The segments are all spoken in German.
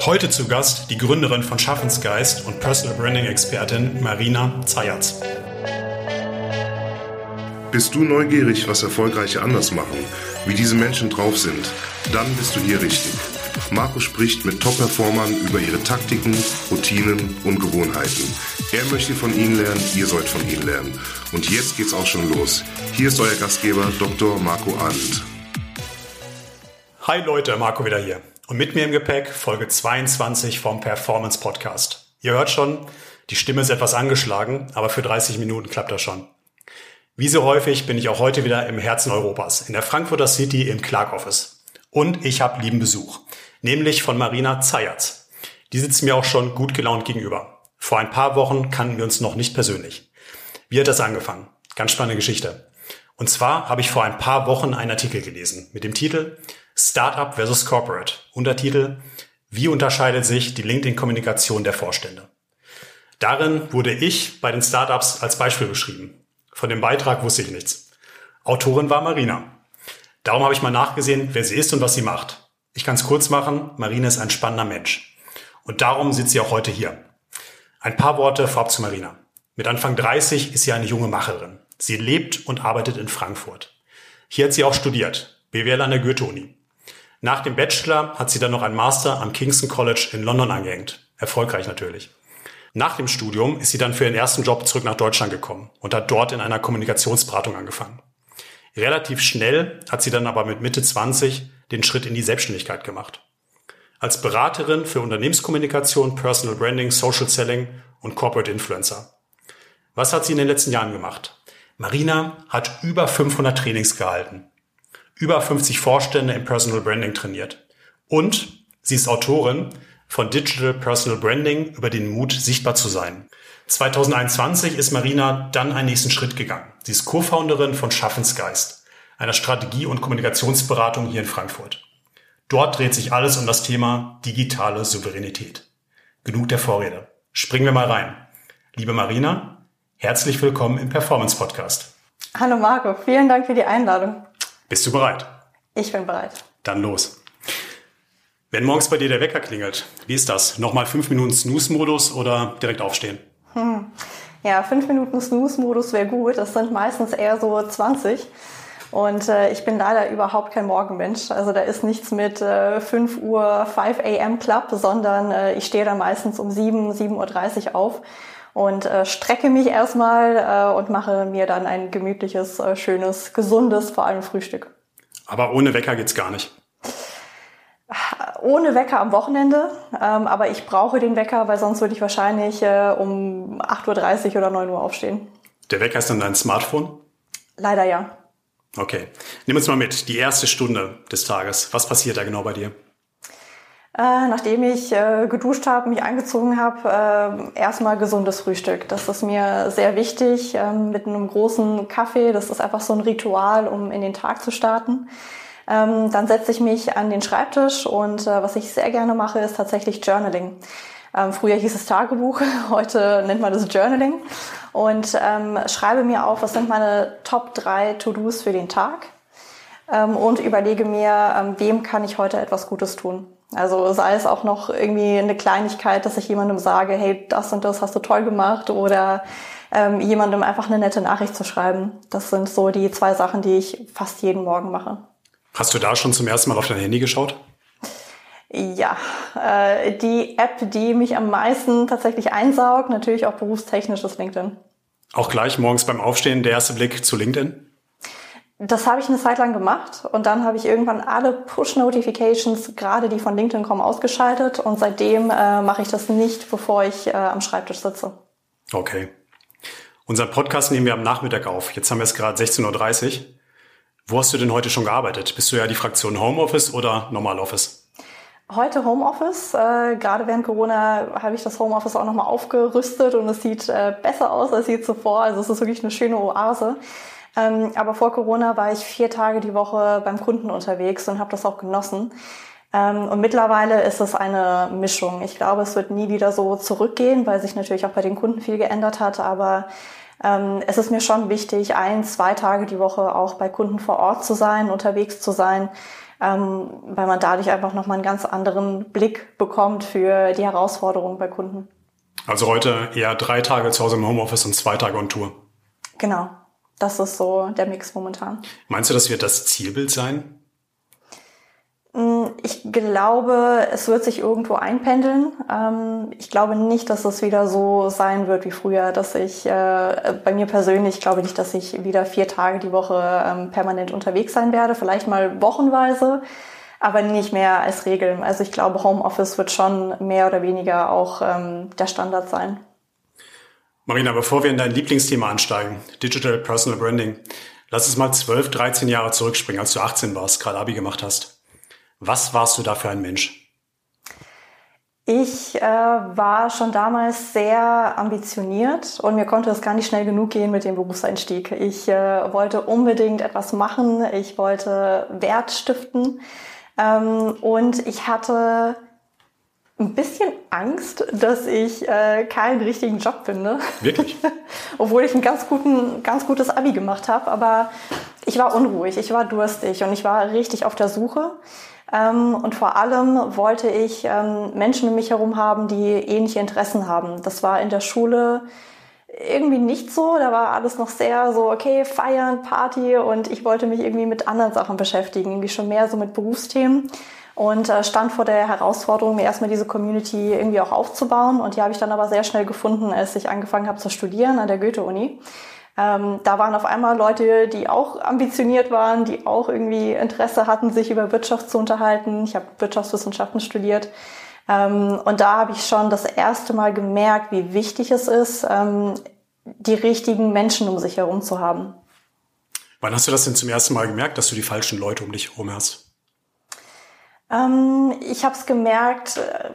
Heute zu Gast die Gründerin von Schaffensgeist und Personal Branding Expertin Marina Zayatz. Bist du neugierig, was Erfolgreiche anders machen, wie diese Menschen drauf sind? Dann bist du hier richtig. Marco spricht mit Top-Performern über ihre Taktiken, Routinen und Gewohnheiten. Er möchte von ihnen lernen, ihr sollt von ihnen lernen. Und jetzt geht's auch schon los. Hier ist euer Gastgeber Dr. Marco Arndt. Hi Leute, Marco wieder hier. Und mit mir im Gepäck Folge 22 vom Performance Podcast. Ihr hört schon, die Stimme ist etwas angeschlagen, aber für 30 Minuten klappt das schon. Wie so häufig bin ich auch heute wieder im Herzen Europas, in der Frankfurter City im Clark Office. Und ich habe lieben Besuch, nämlich von Marina Zayatz. Die sitzt mir auch schon gut gelaunt gegenüber. Vor ein paar Wochen kannten wir uns noch nicht persönlich. Wie hat das angefangen? Ganz spannende Geschichte. Und zwar habe ich vor ein paar Wochen einen Artikel gelesen mit dem Titel Startup versus Corporate. Untertitel Wie unterscheidet sich die LinkedIn-Kommunikation der Vorstände? Darin wurde ich bei den Startups als Beispiel beschrieben. Von dem Beitrag wusste ich nichts. Autorin war Marina. Darum habe ich mal nachgesehen, wer sie ist und was sie macht. Ich kann es kurz machen, Marina ist ein spannender Mensch. Und darum sitzt sie auch heute hier. Ein paar Worte vorab zu Marina. Mit Anfang 30 ist sie eine junge Macherin. Sie lebt und arbeitet in Frankfurt. Hier hat sie auch studiert, BWL an der Goethe-Uni. Nach dem Bachelor hat sie dann noch einen Master am Kingston College in London angehängt. Erfolgreich natürlich. Nach dem Studium ist sie dann für ihren ersten Job zurück nach Deutschland gekommen und hat dort in einer Kommunikationsberatung angefangen. Relativ schnell hat sie dann aber mit Mitte 20 den Schritt in die Selbstständigkeit gemacht. Als Beraterin für Unternehmenskommunikation, Personal Branding, Social Selling und Corporate Influencer. Was hat sie in den letzten Jahren gemacht? Marina hat über 500 Trainings gehalten über 50 Vorstände im Personal Branding trainiert. Und sie ist Autorin von Digital Personal Branding über den Mut, sichtbar zu sein. 2021 ist Marina dann einen nächsten Schritt gegangen. Sie ist Co-Founderin von Schaffensgeist, einer Strategie- und Kommunikationsberatung hier in Frankfurt. Dort dreht sich alles um das Thema digitale Souveränität. Genug der Vorrede. Springen wir mal rein. Liebe Marina, herzlich willkommen im Performance Podcast. Hallo Marco, vielen Dank für die Einladung. Bist du bereit? Ich bin bereit. Dann los. Wenn morgens bei dir der Wecker klingelt, wie ist das? Nochmal fünf Minuten Snooze-Modus oder direkt aufstehen? Hm. Ja, fünf Minuten Snooze-Modus wäre gut. Das sind meistens eher so 20. Und äh, ich bin leider überhaupt kein Morgenmensch. Also da ist nichts mit äh, 5 Uhr 5 a.m. Club, sondern äh, ich stehe dann meistens um 7, 7.30 Uhr auf und äh, strecke mich erstmal äh, und mache mir dann ein gemütliches, äh, schönes, gesundes, vor allem Frühstück. Aber ohne Wecker geht's gar nicht. Ohne Wecker am Wochenende, ähm, aber ich brauche den Wecker, weil sonst würde ich wahrscheinlich äh, um 8.30 Uhr oder 9 Uhr aufstehen. Der Wecker ist dann dein Smartphone? Leider ja. Okay. Nimm uns mal mit, die erste Stunde des Tages. Was passiert da genau bei dir? Äh, nachdem ich äh, geduscht habe, mich angezogen habe, äh, erstmal gesundes Frühstück. Das ist mir sehr wichtig ähm, mit einem großen Kaffee. Das ist einfach so ein Ritual, um in den Tag zu starten. Ähm, dann setze ich mich an den Schreibtisch und äh, was ich sehr gerne mache, ist tatsächlich Journaling. Ähm, früher hieß es Tagebuch, heute nennt man das Journaling und ähm, schreibe mir auf, was sind meine Top 3 To-Dos für den Tag ähm, und überlege mir, ähm, wem kann ich heute etwas Gutes tun. Also sei es auch noch irgendwie eine Kleinigkeit, dass ich jemandem sage, hey, das und das hast du toll gemacht oder ähm, jemandem einfach eine nette Nachricht zu schreiben. Das sind so die zwei Sachen, die ich fast jeden Morgen mache. Hast du da schon zum ersten Mal auf dein Handy geschaut? Ja, äh, die App, die mich am meisten tatsächlich einsaugt, natürlich auch berufstechnisch, ist LinkedIn. Auch gleich morgens beim Aufstehen der erste Blick zu LinkedIn? Das habe ich eine Zeit lang gemacht und dann habe ich irgendwann alle Push-Notifications, gerade die von LinkedIn kommen, ausgeschaltet und seitdem äh, mache ich das nicht, bevor ich äh, am Schreibtisch sitze. Okay. Unseren Podcast nehmen wir am Nachmittag auf. Jetzt haben wir es gerade 16.30 Uhr. Wo hast du denn heute schon gearbeitet? Bist du ja die Fraktion Homeoffice oder Normaloffice? Heute Homeoffice. Äh, gerade während Corona habe ich das Homeoffice auch nochmal aufgerüstet und es sieht äh, besser aus als je zuvor. Also es ist wirklich eine schöne Oase. Ähm, aber vor Corona war ich vier Tage die Woche beim Kunden unterwegs und habe das auch genossen. Ähm, und mittlerweile ist es eine Mischung. Ich glaube, es wird nie wieder so zurückgehen, weil sich natürlich auch bei den Kunden viel geändert hat. Aber ähm, es ist mir schon wichtig, ein, zwei Tage die Woche auch bei Kunden vor Ort zu sein, unterwegs zu sein, ähm, weil man dadurch einfach nochmal einen ganz anderen Blick bekommt für die Herausforderungen bei Kunden. Also heute eher drei Tage zu Hause im Homeoffice und zwei Tage on Tour. Genau, das ist so der Mix momentan. Meinst du, das wird das Zielbild sein? Mm, ich glaube, es wird sich irgendwo einpendeln. Ähm, ich glaube nicht, dass es wieder so sein wird wie früher, dass ich, äh, bei mir persönlich glaube nicht, dass ich wieder vier Tage die Woche ähm, permanent unterwegs sein werde, vielleicht mal wochenweise, aber nicht mehr als Regel. Also ich glaube, Homeoffice wird schon mehr oder weniger auch ähm, der Standard sein. Marina, bevor wir in dein Lieblingsthema ansteigen, Digital Personal Branding, lass uns mal 12, 13 Jahre zurückspringen, als du 18 warst, gerade Abi gemacht hast. Was warst du da für ein Mensch? Ich äh, war schon damals sehr ambitioniert und mir konnte es gar nicht schnell genug gehen mit dem Berufseinstieg. Ich äh, wollte unbedingt etwas machen, ich wollte Wert stiften ähm, und ich hatte ein bisschen Angst, dass ich äh, keinen richtigen Job finde. Wirklich? Obwohl ich ein ganz, guten, ganz gutes Abi gemacht habe, aber ich war unruhig, ich war durstig und ich war richtig auf der Suche. Ähm, und vor allem wollte ich ähm, Menschen um mich herum haben, die ähnliche Interessen haben. Das war in der Schule irgendwie nicht so. Da war alles noch sehr so, okay, feiern, Party und ich wollte mich irgendwie mit anderen Sachen beschäftigen, irgendwie schon mehr so mit Berufsthemen und äh, stand vor der Herausforderung, mir erstmal diese Community irgendwie auch aufzubauen. Und die habe ich dann aber sehr schnell gefunden, als ich angefangen habe zu studieren an der Goethe-Uni. Ähm, da waren auf einmal Leute, die auch ambitioniert waren, die auch irgendwie Interesse hatten, sich über Wirtschaft zu unterhalten. Ich habe Wirtschaftswissenschaften studiert. Ähm, und da habe ich schon das erste Mal gemerkt, wie wichtig es ist, ähm, die richtigen Menschen um sich herum zu haben. Wann hast du das denn zum ersten Mal gemerkt, dass du die falschen Leute um dich herum hast? Ähm, ich habe es gemerkt, äh,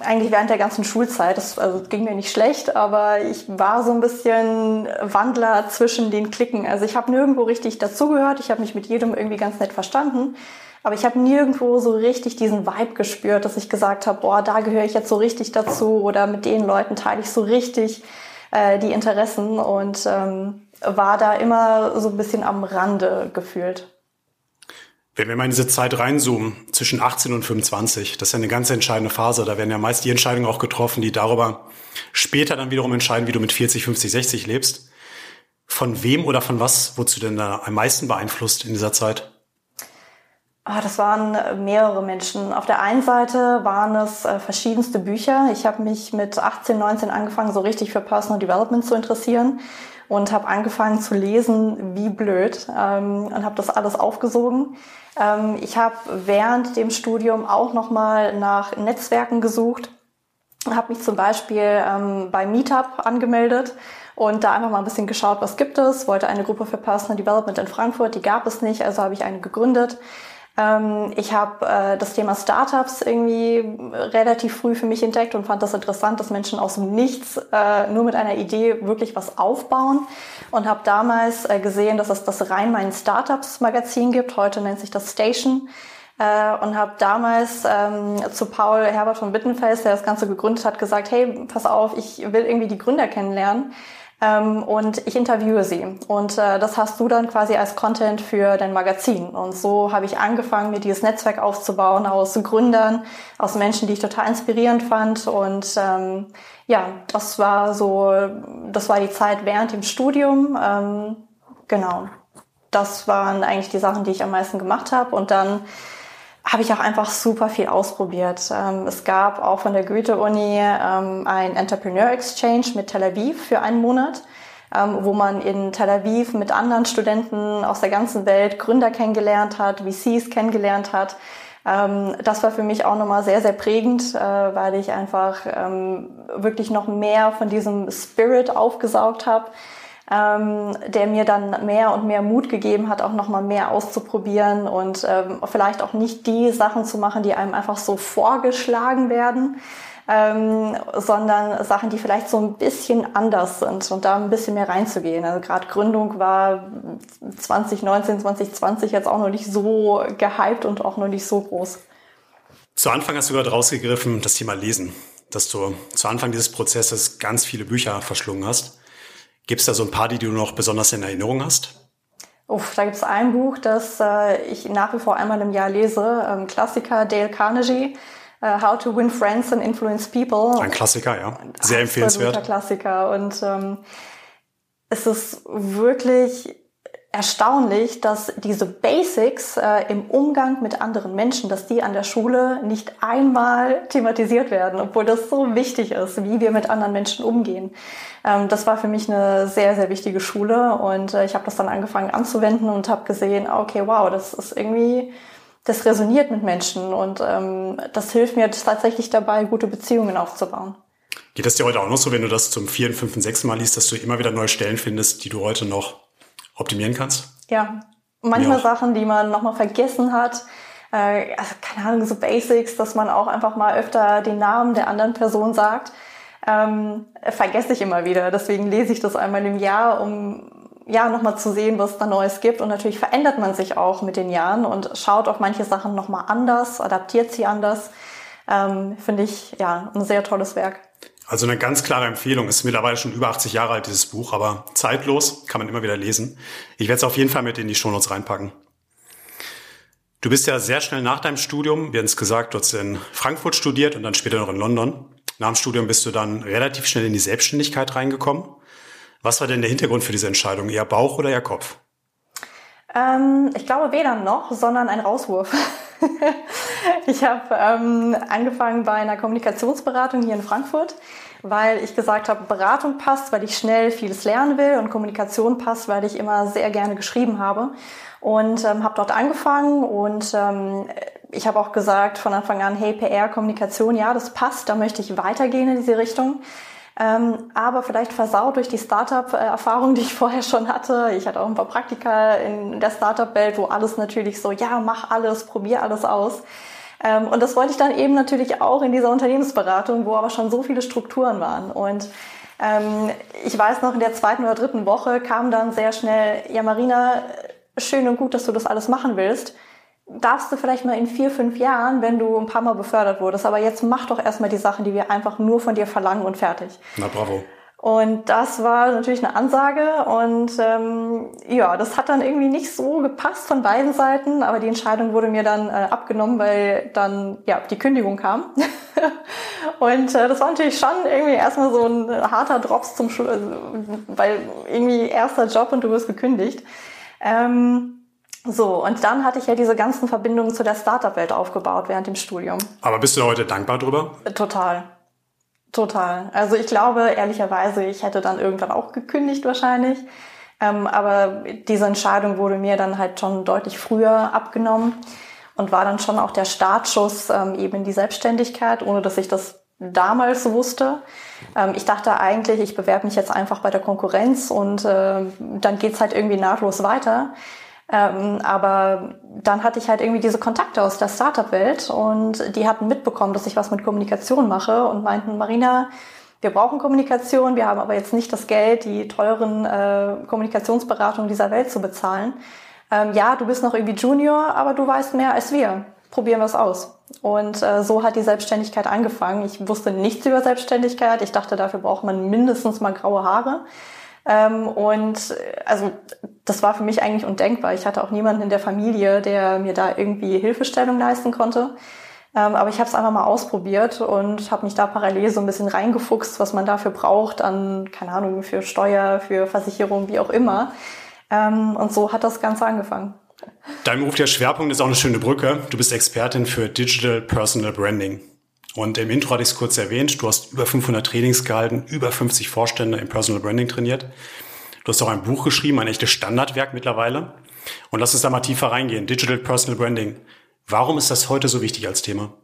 eigentlich während der ganzen Schulzeit. Das also, ging mir nicht schlecht, aber ich war so ein bisschen Wandler zwischen den Klicken. Also ich habe nirgendwo richtig dazugehört. Ich habe mich mit jedem irgendwie ganz nett verstanden. Aber ich habe nirgendwo so richtig diesen Vibe gespürt, dass ich gesagt habe, boah, da gehöre ich jetzt so richtig dazu oder mit den Leuten teile ich so richtig äh, die Interessen und ähm, war da immer so ein bisschen am Rande gefühlt. Wenn wir mal in diese Zeit reinzoomen, zwischen 18 und 25, das ist ja eine ganz entscheidende Phase. Da werden ja meist die Entscheidungen auch getroffen, die darüber später dann wiederum entscheiden, wie du mit 40, 50, 60 lebst. Von wem oder von was wurdest du denn da am meisten beeinflusst in dieser Zeit? Ah, das waren mehrere Menschen. Auf der einen Seite waren es äh, verschiedenste Bücher. Ich habe mich mit 18, 19 angefangen, so richtig für Personal Development zu interessieren und habe angefangen zu lesen, wie blöd, ähm, und habe das alles aufgesogen. Ähm, ich habe während dem Studium auch nochmal nach Netzwerken gesucht, habe mich zum Beispiel ähm, bei Meetup angemeldet und da einfach mal ein bisschen geschaut, was gibt es. Wollte eine Gruppe für Personal Development in Frankfurt, die gab es nicht, also habe ich eine gegründet. Ähm, ich habe äh, das Thema Startups irgendwie relativ früh für mich entdeckt und fand das interessant, dass Menschen aus dem Nichts äh, nur mit einer Idee wirklich was aufbauen und habe damals äh, gesehen, dass es das Rhein-Main Startups Magazin gibt. Heute nennt sich das Station. Äh, und habe damals ähm, zu Paul Herbert von Wittenfels, der das Ganze gegründet hat, gesagt, hey, pass auf, ich will irgendwie die Gründer kennenlernen ähm, und ich interviewe sie. Und äh, das hast du dann quasi als Content für dein Magazin. Und so habe ich angefangen, mir dieses Netzwerk aufzubauen aus Gründern, aus Menschen, die ich total inspirierend fand. Und ähm, ja, das war so, das war die Zeit während dem Studium. Ähm, genau. Das waren eigentlich die Sachen, die ich am meisten gemacht habe. Und dann habe ich auch einfach super viel ausprobiert. Ähm, es gab auch von der Goethe-Uni ähm, ein Entrepreneur Exchange mit Tel Aviv für einen Monat, ähm, wo man in Tel Aviv mit anderen Studenten aus der ganzen Welt Gründer kennengelernt hat, VCs kennengelernt hat. das war für mich auch nochmal sehr, sehr prägend, äh, weil ich einfach wirklich noch mehr von diesem Spirit aufgesaugt habe ähm, der mir dann mehr und mehr Mut gegeben hat, auch nochmal mehr auszuprobieren und ähm, vielleicht auch nicht die Sachen zu machen, die einem einfach so vorgeschlagen werden, ähm, sondern Sachen, die vielleicht so ein bisschen anders sind und da ein bisschen mehr reinzugehen. Also gerade Gründung war 2019, 2020 jetzt auch noch nicht so gehypt und auch noch nicht so groß. Zu Anfang hast du gerade rausgegriffen, das Thema Lesen, dass du zu Anfang dieses Prozesses ganz viele Bücher verschlungen hast. Gibt es da so ein paar, die du noch besonders in Erinnerung hast? Uff, da gibt es ein Buch, das äh, ich nach wie vor einmal im Jahr lese. Ähm, Klassiker Dale Carnegie. Uh, How to Win Friends and Influence People. Ein Klassiker, ja. Sehr empfehlenswert. Ein Klassiker. Und ähm, es ist wirklich erstaunlich, dass diese Basics äh, im Umgang mit anderen Menschen, dass die an der Schule nicht einmal thematisiert werden, obwohl das so wichtig ist, wie wir mit anderen Menschen umgehen. Ähm, das war für mich eine sehr, sehr wichtige Schule und äh, ich habe das dann angefangen anzuwenden und habe gesehen, okay, wow, das ist irgendwie, das resoniert mit Menschen und ähm, das hilft mir tatsächlich dabei, gute Beziehungen aufzubauen. Geht das dir heute auch noch so, wenn du das zum vierten, fünften, sechsten Mal liest, dass du immer wieder neue Stellen findest, die du heute noch optimieren kannst? Ja, manchmal Sachen, die man nochmal vergessen hat. Äh, also, keine Ahnung, so Basics, dass man auch einfach mal öfter den Namen der anderen Person sagt. Ähm, vergesse ich immer wieder. Deswegen lese ich das einmal im Jahr, um ja nochmal zu sehen, was da Neues gibt. Und natürlich verändert man sich auch mit den Jahren und schaut auf manche Sachen nochmal anders, adaptiert sie anders. Ähm, Finde ich ja ein sehr tolles Werk. Also eine ganz klare Empfehlung. Ist mittlerweile schon über 80 Jahre alt, dieses Buch, aber zeitlos, kann man immer wieder lesen. Ich werde es auf jeden Fall mit in die Shownotes reinpacken. Du bist ja sehr schnell nach deinem Studium, wir haben es gesagt, du hast in Frankfurt studiert und dann später noch in London. Nach dem Studium bist du dann relativ schnell in die Selbstständigkeit reingekommen. Was war denn der Hintergrund für diese Entscheidung? Eher Bauch oder eher Kopf? Ähm, ich glaube weder noch, sondern ein Rauswurf. ich habe ähm, angefangen bei einer Kommunikationsberatung hier in Frankfurt, weil ich gesagt habe, Beratung passt, weil ich schnell vieles lernen will und Kommunikation passt, weil ich immer sehr gerne geschrieben habe. Und ähm, habe dort angefangen und ähm, ich habe auch gesagt von Anfang an, hey, PR, Kommunikation, ja, das passt, da möchte ich weitergehen in diese Richtung. Ähm, aber vielleicht versaut durch die Startup-Erfahrung, die ich vorher schon hatte. Ich hatte auch ein paar Praktika in der Startup-Welt, wo alles natürlich so, ja, mach alles, probier alles aus. Ähm, und das wollte ich dann eben natürlich auch in dieser Unternehmensberatung, wo aber schon so viele Strukturen waren. Und ähm, ich weiß noch, in der zweiten oder dritten Woche kam dann sehr schnell, ja, Marina, schön und gut, dass du das alles machen willst darfst du vielleicht mal in vier, fünf Jahren, wenn du ein paar Mal befördert wurdest. Aber jetzt mach doch erstmal die Sachen, die wir einfach nur von dir verlangen und fertig. Na bravo. Und das war natürlich eine Ansage und ähm, ja, das hat dann irgendwie nicht so gepasst von beiden Seiten, aber die Entscheidung wurde mir dann äh, abgenommen, weil dann ja die Kündigung kam. und äh, das war natürlich schon irgendwie erstmal so ein harter Drops zum Schluss, weil irgendwie erster Job und du wirst gekündigt. Ähm, so, und dann hatte ich ja diese ganzen Verbindungen zu der Startup-Welt aufgebaut während dem Studium. Aber bist du heute dankbar drüber? Total. Total. Also ich glaube, ehrlicherweise, ich hätte dann irgendwann auch gekündigt wahrscheinlich. Ähm, aber diese Entscheidung wurde mir dann halt schon deutlich früher abgenommen und war dann schon auch der Startschuss ähm, eben in die Selbstständigkeit, ohne dass ich das damals wusste. Ähm, ich dachte eigentlich, ich bewerbe mich jetzt einfach bei der Konkurrenz und äh, dann geht's halt irgendwie nahtlos weiter. Ähm, aber dann hatte ich halt irgendwie diese Kontakte aus der Startup-Welt und die hatten mitbekommen, dass ich was mit Kommunikation mache und meinten, Marina, wir brauchen Kommunikation, wir haben aber jetzt nicht das Geld, die teuren äh, Kommunikationsberatungen dieser Welt zu bezahlen. Ähm, ja, du bist noch irgendwie Junior, aber du weißt mehr als wir. Probieren wir es aus. Und äh, so hat die Selbstständigkeit angefangen. Ich wusste nichts über Selbstständigkeit. Ich dachte, dafür braucht man mindestens mal graue Haare. Ähm, und äh, also das war für mich eigentlich undenkbar. Ich hatte auch niemanden in der Familie, der mir da irgendwie Hilfestellung leisten konnte. Ähm, aber ich habe es einfach mal ausprobiert und habe mich da parallel so ein bisschen reingefuchst, was man dafür braucht an, keine Ahnung, für Steuer, für Versicherung, wie auch immer. Ähm, und so hat das Ganze angefangen. Dein Beruf der Schwerpunkt ist auch eine schöne Brücke. Du bist Expertin für Digital Personal Branding. Und im Intro hatte ich es kurz erwähnt, du hast über 500 Trainings gehalten, über 50 Vorstände im Personal Branding trainiert. Du hast auch ein Buch geschrieben, ein echtes Standardwerk mittlerweile. Und lass uns da mal tiefer reingehen. Digital Personal Branding. Warum ist das heute so wichtig als Thema?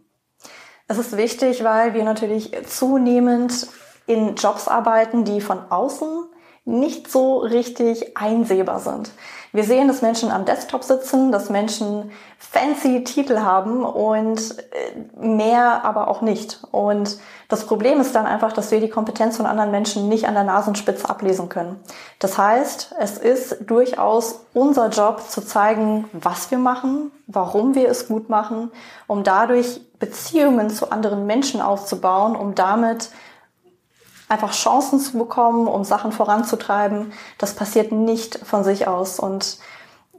Es ist wichtig, weil wir natürlich zunehmend in Jobs arbeiten, die von außen nicht so richtig einsehbar sind. Wir sehen, dass Menschen am Desktop sitzen, dass Menschen fancy Titel haben und äh, mehr aber auch nicht. Und das Problem ist dann einfach, dass wir die Kompetenz von anderen Menschen nicht an der Nasenspitze ablesen können. Das heißt, es ist durchaus unser Job zu zeigen, was wir machen, warum wir es gut machen, um dadurch Beziehungen zu anderen Menschen aufzubauen, um damit einfach Chancen zu bekommen, um Sachen voranzutreiben. Das passiert nicht von sich aus. Und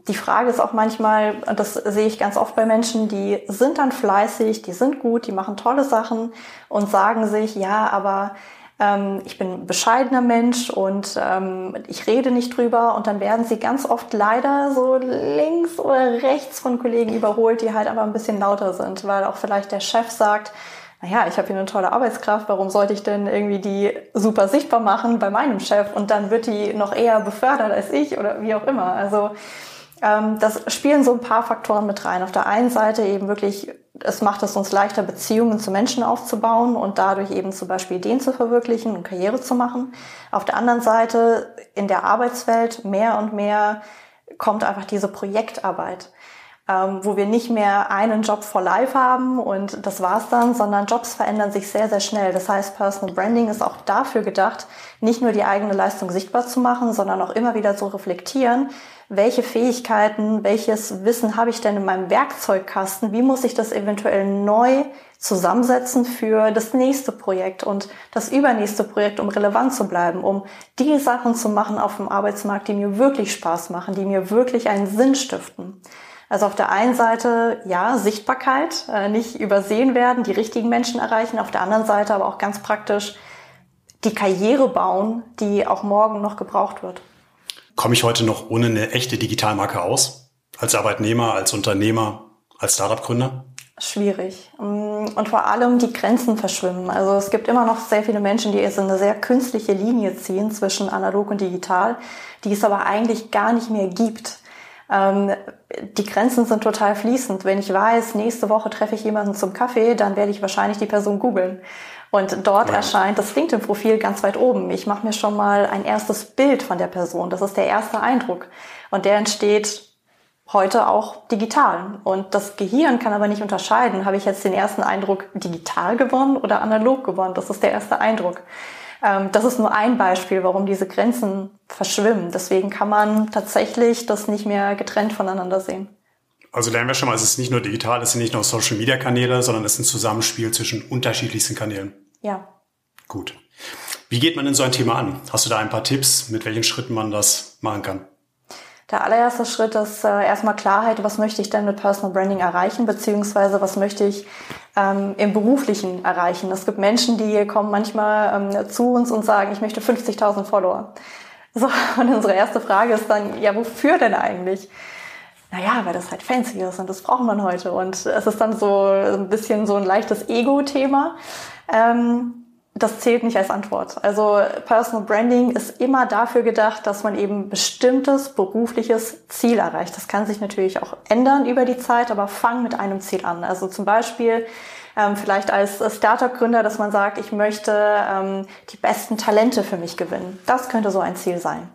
die Frage ist auch manchmal, das sehe ich ganz oft bei Menschen, die sind dann fleißig, die sind gut, die machen tolle Sachen und sagen sich, ja, aber ähm, ich bin ein bescheidener Mensch und ähm, ich rede nicht drüber und dann werden sie ganz oft leider so links oder rechts von Kollegen überholt, die halt aber ein bisschen lauter sind, weil auch vielleicht der Chef sagt, naja, ich habe hier eine tolle Arbeitskraft, warum sollte ich denn irgendwie die super sichtbar machen bei meinem Chef und dann wird die noch eher befördert als ich oder wie auch immer. Also ähm, das spielen so ein paar Faktoren mit rein. Auf der einen Seite eben wirklich, es macht es uns leichter, Beziehungen zu Menschen aufzubauen und dadurch eben zum Beispiel Ideen zu verwirklichen und Karriere zu machen. Auf der anderen Seite in der Arbeitswelt mehr und mehr kommt einfach diese Projektarbeit ähm, wo wir nicht mehr einen Job for life haben und das war's dann, sondern Jobs verändern sich sehr, sehr schnell. Das heißt, Personal Branding ist auch dafür gedacht, nicht nur die eigene Leistung sichtbar zu machen, sondern auch immer wieder zu reflektieren, welche Fähigkeiten, welches Wissen habe ich denn in meinem Werkzeugkasten, wie muss ich das eventuell neu zusammensetzen für das nächste Projekt und das übernächste Projekt, um relevant zu bleiben, um die Sachen zu machen auf dem Arbeitsmarkt, die mir wirklich Spaß machen, die mir wirklich einen Sinn stiften. Also auf der einen Seite, ja, Sichtbarkeit, äh, nicht übersehen werden, die richtigen Menschen erreichen. Auf der anderen Seite aber auch ganz praktisch die Karriere bauen, die auch morgen noch gebraucht wird. Komme ich heute noch ohne eine echte Digitalmarke aus? Als Arbeitnehmer, als Unternehmer, als Startup-Gründer? Schwierig. Mm, und vor allem die Grenzen verschwimmen. Also es gibt immer noch sehr viele Menschen, die jetzt eine sehr künstliche Linie ziehen zwischen analog und digital, die es aber eigentlich gar nicht mehr gibt. Ähm, die Grenzen sind total fließend. Wenn ich weiß, nächste Woche treffe ich jemanden zum Kaffee, dann werde ich wahrscheinlich die Person googeln. Und dort ja. erscheint das LinkedIn-Profil ganz weit oben. Ich mache mir schon mal ein erstes Bild von der Person. Das ist der erste Eindruck. Und der entsteht heute auch digital. Und das Gehirn kann aber nicht unterscheiden, habe ich jetzt den ersten Eindruck digital gewonnen oder analog gewonnen. Das ist der erste Eindruck. Ähm, das ist nur ein Beispiel, warum diese Grenzen verschwimmen. Deswegen kann man tatsächlich das nicht mehr getrennt voneinander sehen. Also lernen wir schon mal, es ist nicht nur digital, es sind nicht nur Social-Media-Kanäle, sondern es ist ein Zusammenspiel zwischen unterschiedlichsten Kanälen. Ja. Gut. Wie geht man denn so ein Thema an? Hast du da ein paar Tipps, mit welchen Schritten man das machen kann? Der allererste Schritt ist äh, erstmal Klarheit, was möchte ich denn mit Personal Branding erreichen, beziehungsweise was möchte ich ähm, im Beruflichen erreichen. Es gibt Menschen, die kommen manchmal ähm, zu uns und sagen, ich möchte 50.000 Follower. So, und unsere erste Frage ist dann, ja, wofür denn eigentlich? Naja, weil das halt fancy ist und das braucht man heute. Und es ist dann so ein bisschen so ein leichtes Ego-Thema. Ähm, das zählt nicht als Antwort. Also Personal Branding ist immer dafür gedacht, dass man eben bestimmtes berufliches Ziel erreicht. Das kann sich natürlich auch ändern über die Zeit, aber fang mit einem Ziel an. Also zum Beispiel ähm, vielleicht als Startup-Gründer, dass man sagt, ich möchte ähm, die besten Talente für mich gewinnen. Das könnte so ein Ziel sein.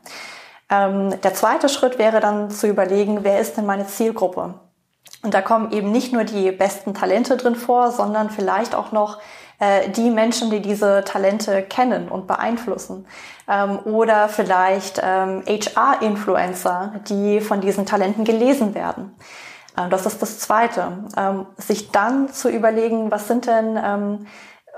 Ähm, der zweite Schritt wäre dann zu überlegen, wer ist denn meine Zielgruppe? Und da kommen eben nicht nur die besten Talente drin vor, sondern vielleicht auch noch äh, die Menschen, die diese Talente kennen und beeinflussen. Ähm, oder vielleicht ähm, HR-Influencer, die von diesen Talenten gelesen werden. Ähm, das ist das Zweite. Ähm, sich dann zu überlegen, was sind denn ähm,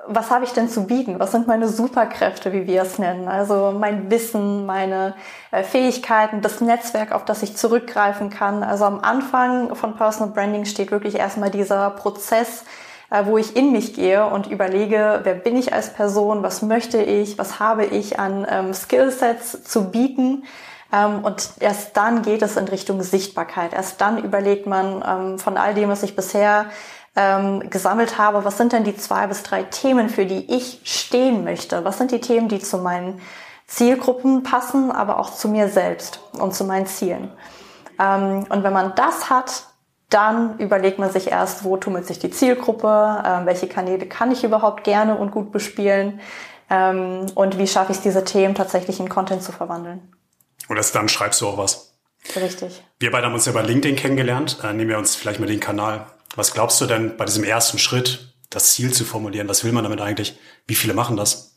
was habe ich denn zu bieten? Was sind meine Superkräfte, wie wir es nennen? Also mein Wissen, meine äh, Fähigkeiten, das Netzwerk, auf das ich zurückgreifen kann. Also am Anfang von Personal Branding steht wirklich erstmal dieser Prozess, wo ich in mich gehe und überlege, wer bin ich als Person, was möchte ich, was habe ich an ähm, Skillsets zu bieten. Ähm, und erst dann geht es in Richtung Sichtbarkeit. Erst dann überlegt man ähm, von all dem, was ich bisher ähm, gesammelt habe, was sind denn die zwei bis drei Themen, für die ich stehen möchte? Was sind die Themen, die zu meinen Zielgruppen passen, aber auch zu mir selbst und zu meinen Zielen? Ähm, und wenn man das hat, dann überlegt man sich erst, wo tummelt sich die Zielgruppe, äh, welche Kanäle kann ich überhaupt gerne und gut bespielen ähm, und wie schaffe ich es, diese Themen tatsächlich in Content zu verwandeln. Und erst dann schreibst du auch was. Richtig. Wir beide haben uns ja bei LinkedIn kennengelernt. Äh, nehmen wir uns vielleicht mal den Kanal. Was glaubst du denn bei diesem ersten Schritt, das Ziel zu formulieren? Was will man damit eigentlich? Wie viele machen das?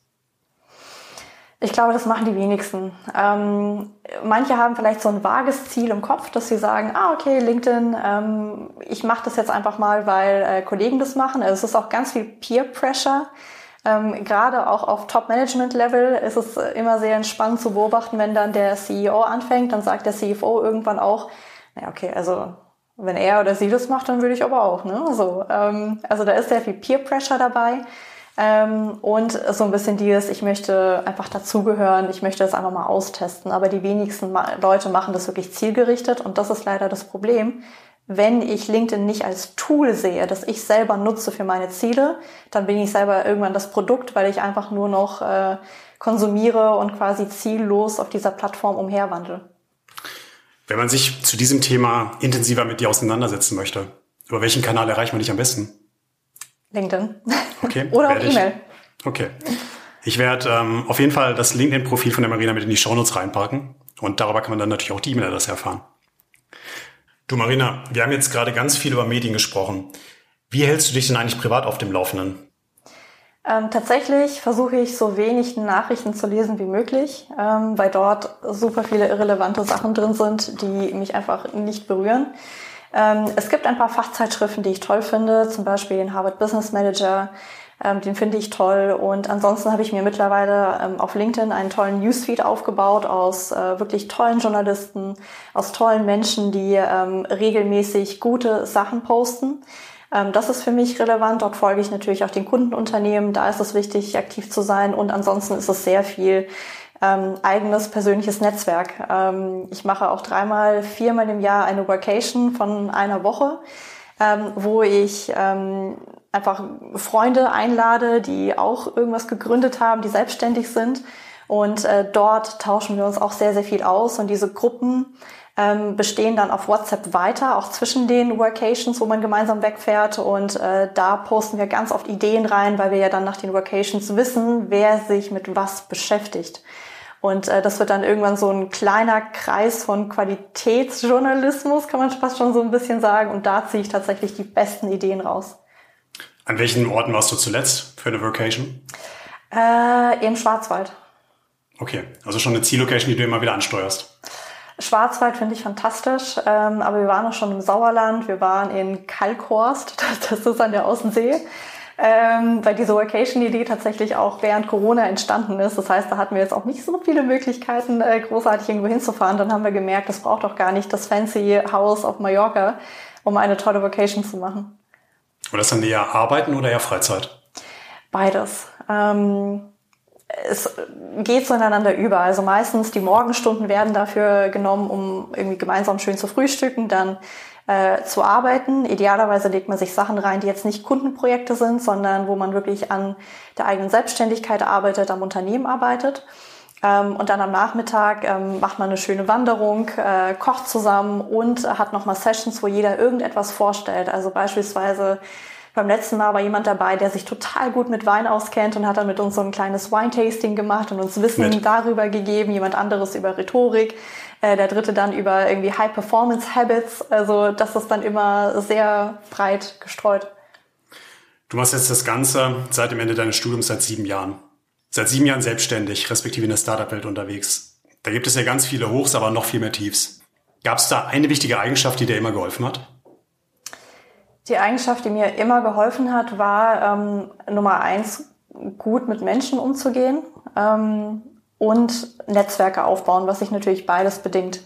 Ich glaube, das machen die wenigsten. Ähm, manche haben vielleicht so ein vages Ziel im Kopf, dass sie sagen, ah, okay, LinkedIn, ähm, ich mache das jetzt einfach mal, weil äh, Kollegen das machen. Also es ist auch ganz viel Peer Pressure. Ähm, Gerade auch auf Top-Management-Level ist es immer sehr entspannt zu beobachten, wenn dann der CEO anfängt, dann sagt der CFO irgendwann auch, naja, okay, also wenn er oder sie das macht, dann würde ich aber auch. Ne? So, ähm, also da ist sehr viel Peer Pressure dabei. Ähm, und so ein bisschen dieses, ich möchte einfach dazugehören, ich möchte das einfach mal austesten. Aber die wenigsten Leute machen das wirklich zielgerichtet und das ist leider das Problem. Wenn ich LinkedIn nicht als Tool sehe, das ich selber nutze für meine Ziele, dann bin ich selber irgendwann das Produkt, weil ich einfach nur noch äh, konsumiere und quasi ziellos auf dieser Plattform umherwandle. Wenn man sich zu diesem Thema intensiver mit dir auseinandersetzen möchte, über welchen Kanal erreicht man dich am besten? LinkedIn. Okay. Oder auch E-Mail. Okay. Ich werde ähm, auf jeden Fall das LinkedIn-Profil von der Marina mit in die Shownotes reinpacken. Und darüber kann man dann natürlich auch die E-Mail-Adresse erfahren. Du Marina, wir haben jetzt gerade ganz viel über Medien gesprochen. Wie hältst du dich denn eigentlich privat auf dem Laufenden? Ähm, tatsächlich versuche ich so wenig Nachrichten zu lesen wie möglich, ähm, weil dort super viele irrelevante Sachen drin sind, die mich einfach nicht berühren. Ähm, es gibt ein paar Fachzeitschriften, die ich toll finde, zum Beispiel den Harvard Business Manager, ähm, den finde ich toll. Und ansonsten habe ich mir mittlerweile ähm, auf LinkedIn einen tollen Newsfeed aufgebaut aus äh, wirklich tollen Journalisten, aus tollen Menschen, die regelmäßig gute Sachen posten. Das ist für mich relevant. Dort folge ich natürlich auch den Kundenunternehmen. Da ist es wichtig, aktiv zu sein. Und ansonsten ist es sehr viel ähm, eigenes persönliches Netzwerk. Ähm, ich mache auch dreimal, viermal im Jahr eine Workation von einer Woche, ähm, wo ich ähm, einfach Freunde einlade, die auch irgendwas gegründet haben, die selbstständig sind. Und äh, dort tauschen wir uns auch sehr, sehr viel aus. Und diese Gruppen ähm, bestehen dann auf WhatsApp weiter, auch zwischen den Workations, wo man gemeinsam wegfährt. Und äh, da posten wir ganz oft Ideen rein, weil wir ja dann nach den Workations wissen, wer sich mit was beschäftigt. Und äh, das wird dann irgendwann so ein kleiner Kreis von Qualitätsjournalismus, kann man fast schon so ein bisschen sagen. Und da ziehe ich tatsächlich die besten Ideen raus. An welchen Orten warst du zuletzt für eine Vacation? Äh, Im Schwarzwald. Okay, also schon eine Ziellocation, die du immer wieder ansteuerst. Schwarzwald finde ich fantastisch, ähm, aber wir waren auch schon im Sauerland, wir waren in Kalkhorst, das, das ist an der Außensee, ähm, weil diese Vacation-Idee tatsächlich auch während Corona entstanden ist. Das heißt, da hatten wir jetzt auch nicht so viele Möglichkeiten, äh, großartig irgendwo hinzufahren. Dann haben wir gemerkt, das braucht auch gar nicht das fancy Haus auf Mallorca, um eine tolle Vacation zu machen. Und das dann eher Arbeiten oder eher Freizeit? Beides. Ähm, es geht so ineinander über. Also meistens die Morgenstunden werden dafür genommen, um irgendwie gemeinsam schön zu frühstücken, dann äh, zu arbeiten. Idealerweise legt man sich Sachen rein, die jetzt nicht Kundenprojekte sind, sondern wo man wirklich an der eigenen Selbstständigkeit arbeitet, am Unternehmen arbeitet. Ähm, und dann am Nachmittag ähm, macht man eine schöne Wanderung, äh, kocht zusammen und hat nochmal Sessions, wo jeder irgendetwas vorstellt. Also beispielsweise beim letzten Mal war jemand dabei, der sich total gut mit Wein auskennt und hat dann mit uns so ein kleines Wine-Tasting gemacht und uns Wissen mit. darüber gegeben, jemand anderes über Rhetorik, äh, der dritte dann über irgendwie High-Performance-Habits. Also das ist dann immer sehr breit gestreut. Du machst jetzt das Ganze seit dem Ende deines Studiums seit sieben Jahren. Seit sieben Jahren selbstständig, respektive in der Startup-Welt unterwegs. Da gibt es ja ganz viele Hochs, aber noch viel mehr Tiefs. Gab es da eine wichtige Eigenschaft, die dir immer geholfen hat? Die Eigenschaft, die mir immer geholfen hat, war ähm, Nummer eins, gut mit Menschen umzugehen ähm, und Netzwerke aufbauen, was sich natürlich beides bedingt.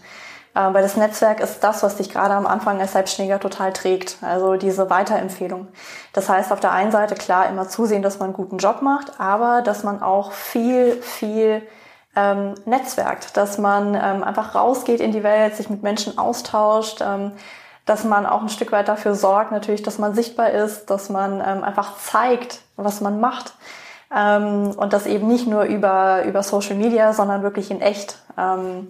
Äh, weil das Netzwerk ist das, was dich gerade am Anfang als Selbstständiger total trägt. Also diese Weiterempfehlung. Das heißt, auf der einen Seite klar immer zusehen, dass man einen guten Job macht, aber dass man auch viel, viel ähm, netzwerkt, dass man ähm, einfach rausgeht in die Welt, sich mit Menschen austauscht, ähm, dass man auch ein Stück weit dafür sorgt, natürlich, dass man sichtbar ist, dass man ähm, einfach zeigt, was man macht. Ähm, und das eben nicht nur über, über Social Media, sondern wirklich in echt. Ähm,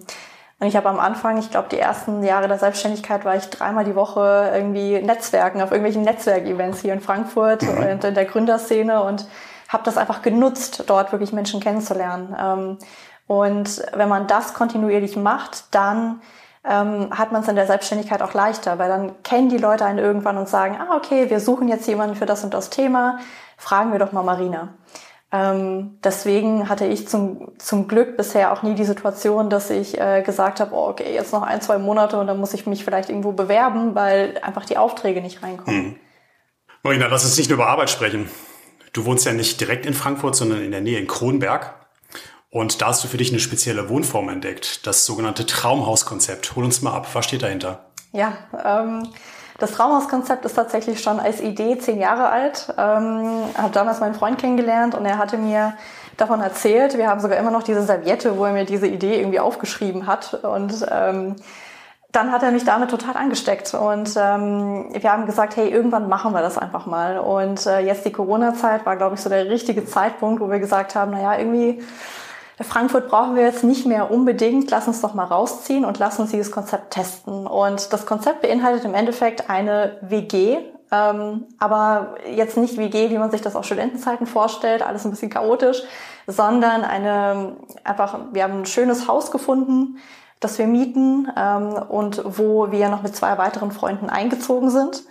und ich habe am Anfang, ich glaube, die ersten Jahre der Selbstständigkeit war ich dreimal die Woche irgendwie Netzwerken, auf irgendwelchen Netzwerkevents hier in Frankfurt mhm. und in der Gründerszene und habe das einfach genutzt, dort wirklich Menschen kennenzulernen. Ähm, und wenn man das kontinuierlich macht, dann ähm, hat man es in der Selbstständigkeit auch leichter, weil dann kennen die Leute einen irgendwann und sagen, ah, okay, wir suchen jetzt jemanden für das und das Thema, fragen wir doch mal Marina. Ähm, deswegen hatte ich zum, zum Glück bisher auch nie die Situation, dass ich äh, gesagt habe, oh, okay, jetzt noch ein, zwei Monate und dann muss ich mich vielleicht irgendwo bewerben, weil einfach die Aufträge nicht reinkommen. Hm. Marina, lass uns nicht nur über Arbeit sprechen. Du wohnst ja nicht direkt in Frankfurt, sondern in der Nähe in Kronberg. Und da hast du für dich eine spezielle Wohnform entdeckt, das sogenannte Traumhauskonzept. Hol uns mal ab, was steht dahinter? Ja, ähm, das Traumhauskonzept ist tatsächlich schon als Idee zehn Jahre alt. Ähm, habe damals meinen Freund kennengelernt und er hatte mir davon erzählt. Wir haben sogar immer noch diese Serviette, wo er mir diese Idee irgendwie aufgeschrieben hat. Und ähm, dann hat er mich damit total angesteckt und ähm, wir haben gesagt, hey, irgendwann machen wir das einfach mal. Und äh, jetzt die Corona-Zeit war, glaube ich, so der richtige Zeitpunkt, wo wir gesagt haben, naja, irgendwie Frankfurt brauchen wir jetzt nicht mehr unbedingt, lass uns doch mal rausziehen und lass uns dieses Konzept testen. Und das Konzept beinhaltet im Endeffekt eine WG, ähm, aber jetzt nicht WG, wie man sich das aus Studentenzeiten vorstellt, alles ein bisschen chaotisch, sondern eine einfach, wir haben ein schönes Haus gefunden, das wir mieten ähm, und wo wir noch mit zwei weiteren Freunden eingezogen sind.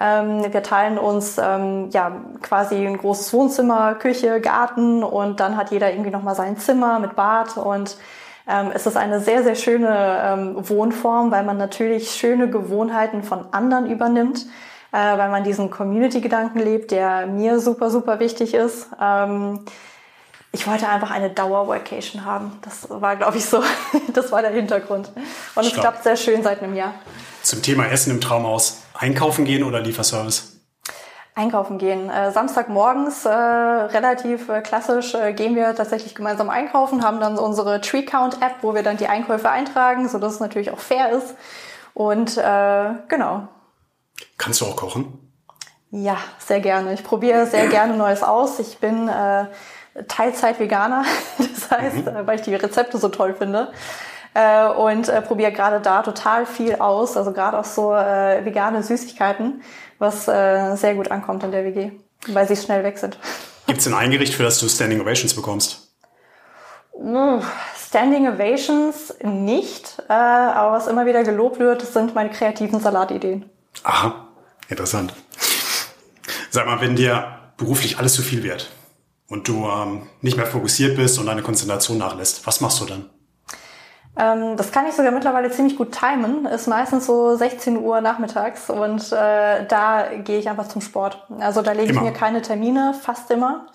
Ähm, wir teilen uns ähm, ja quasi ein großes Wohnzimmer, Küche, Garten und dann hat jeder irgendwie noch mal sein Zimmer mit Bad und ähm, es ist eine sehr sehr schöne ähm, Wohnform, weil man natürlich schöne Gewohnheiten von anderen übernimmt, äh, weil man diesen Community-Gedanken lebt, der mir super super wichtig ist. Ähm, ich wollte einfach eine Dauer-Vacation haben. Das war, glaube ich, so, das war der Hintergrund. Und es klappt sehr schön seit einem Jahr. Zum Thema Essen im Traumhaus. Einkaufen gehen oder Lieferservice? Einkaufen gehen. Äh, Samstagmorgens, äh, relativ äh, klassisch, äh, gehen wir tatsächlich gemeinsam einkaufen, haben dann unsere Tree Count App, wo wir dann die Einkäufe eintragen, so dass es natürlich auch fair ist. Und äh, genau. Kannst du auch kochen? Ja, sehr gerne. Ich probiere sehr gerne Neues aus. Ich bin äh, Teilzeit-Veganer, das heißt, mhm. weil ich die Rezepte so toll finde. Äh, und äh, probiere gerade da total viel aus, also gerade auch so äh, vegane Süßigkeiten, was äh, sehr gut ankommt in der WG, weil sie schnell weg sind. Gibt es denn ein Gericht, für das du Standing Ovations bekommst? Standing Ovations nicht, äh, aber was immer wieder gelobt wird, sind meine kreativen Salatideen. Aha, interessant. Sag mal, wenn dir beruflich alles zu viel wird, und du ähm, nicht mehr fokussiert bist und deine Konzentration nachlässt, was machst du dann? Ähm, das kann ich sogar mittlerweile ziemlich gut timen. Ist meistens so 16 Uhr nachmittags und äh, da gehe ich einfach zum Sport. Also da lege ich mir keine Termine, fast immer.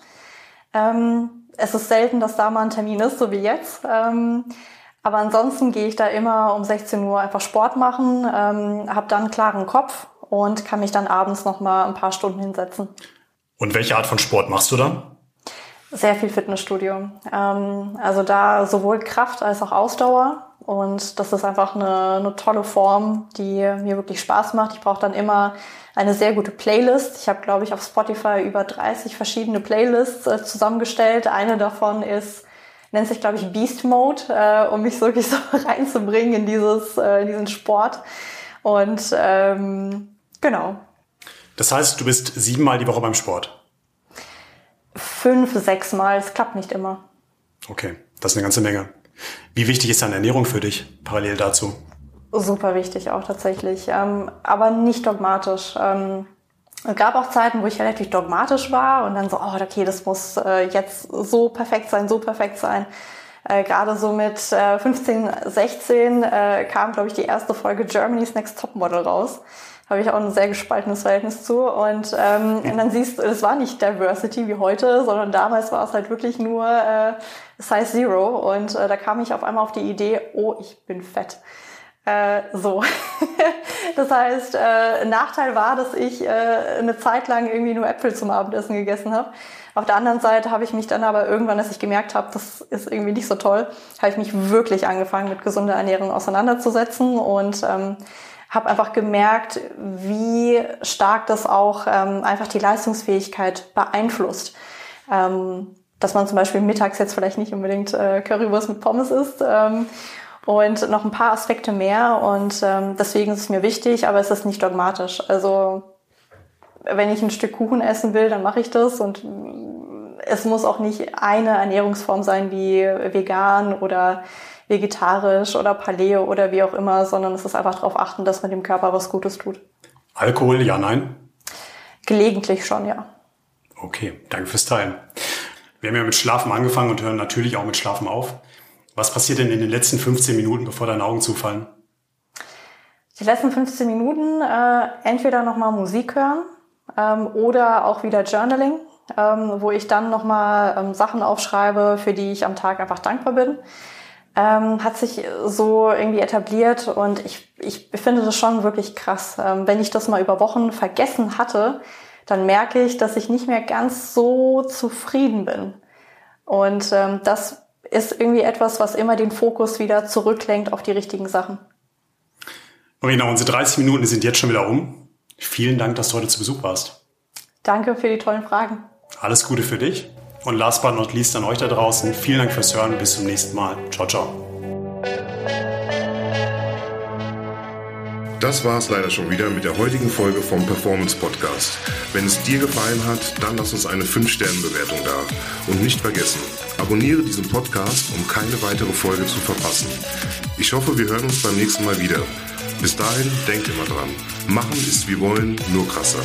Ähm, es ist selten, dass da mal ein Termin ist, so wie jetzt. Ähm, aber ansonsten gehe ich da immer um 16 Uhr einfach Sport machen, ähm, habe dann einen klaren Kopf und kann mich dann abends noch mal ein paar Stunden hinsetzen. Und welche Art von Sport machst du dann? Sehr viel Fitnessstudio. Ähm, also da sowohl Kraft als auch Ausdauer. Und das ist einfach eine, eine tolle Form, die mir wirklich Spaß macht. Ich brauche dann immer eine sehr gute Playlist. Ich habe, glaube ich, auf Spotify über 30 verschiedene Playlists äh, zusammengestellt. Eine davon ist, nennt sich, glaube ich, Beast Mode, äh, um mich wirklich so reinzubringen in, dieses, äh, in diesen Sport. Und ähm, genau. Das heißt, du bist siebenmal die Woche beim Sport? Fünf, sechs Mal. Es klappt nicht immer. Okay, das ist eine ganze Menge. Wie wichtig ist deine Ernährung für dich parallel dazu? Super wichtig auch tatsächlich, ähm, aber nicht dogmatisch. Ähm, es gab auch Zeiten, wo ich relativ dogmatisch war und dann so, oh, okay, das muss äh, jetzt so perfekt sein, so perfekt sein. Äh, Gerade so mit äh, 15, 16 äh, kam, glaube ich, die erste Folge Germany's Next Topmodel raus habe ich auch ein sehr gespaltenes Verhältnis zu. Und, ähm, und dann siehst du, es war nicht Diversity wie heute, sondern damals war es halt wirklich nur äh, Size Zero. Und äh, da kam ich auf einmal auf die Idee, oh, ich bin fett. Äh, so. das heißt, äh, Nachteil war, dass ich äh, eine Zeit lang irgendwie nur Äpfel zum Abendessen gegessen habe. Auf der anderen Seite habe ich mich dann aber irgendwann, als ich gemerkt habe, das ist irgendwie nicht so toll, habe ich mich wirklich angefangen mit gesunder Ernährung auseinanderzusetzen und ähm, habe einfach gemerkt, wie stark das auch ähm, einfach die Leistungsfähigkeit beeinflusst. Ähm, dass man zum Beispiel mittags jetzt vielleicht nicht unbedingt äh, Currywurst mit Pommes isst. Ähm, und noch ein paar Aspekte mehr. Und ähm, deswegen ist es mir wichtig, aber es ist nicht dogmatisch. Also wenn ich ein Stück Kuchen essen will, dann mache ich das. Und es muss auch nicht eine Ernährungsform sein wie vegan oder vegetarisch oder Paleo oder wie auch immer, sondern es ist einfach darauf achten, dass man dem Körper was Gutes tut. Alkohol, ja, nein? Gelegentlich schon, ja. Okay, danke fürs Teilen. Wir haben ja mit Schlafen angefangen und hören natürlich auch mit Schlafen auf. Was passiert denn in den letzten 15 Minuten, bevor deine Augen zufallen? Die letzten 15 Minuten äh, entweder nochmal Musik hören ähm, oder auch wieder Journaling, ähm, wo ich dann nochmal ähm, Sachen aufschreibe, für die ich am Tag einfach dankbar bin. Ähm, hat sich so irgendwie etabliert und ich, ich finde das schon wirklich krass. Ähm, wenn ich das mal über Wochen vergessen hatte, dann merke ich, dass ich nicht mehr ganz so zufrieden bin. Und ähm, das ist irgendwie etwas, was immer den Fokus wieder zurücklenkt auf die richtigen Sachen. Marina, unsere 30 Minuten sind jetzt schon wieder um. Vielen Dank, dass du heute zu Besuch warst. Danke für die tollen Fragen. Alles Gute für dich. Und last but not least an euch da draußen. Vielen Dank fürs Hören. Bis zum nächsten Mal. Ciao, ciao. Das war es leider schon wieder mit der heutigen Folge vom Performance Podcast. Wenn es dir gefallen hat, dann lass uns eine 5-Sterne-Bewertung da. Und nicht vergessen, abonniere diesen Podcast, um keine weitere Folge zu verpassen. Ich hoffe, wir hören uns beim nächsten Mal wieder. Bis dahin, denkt immer dran. Machen ist wie wollen, nur krasser.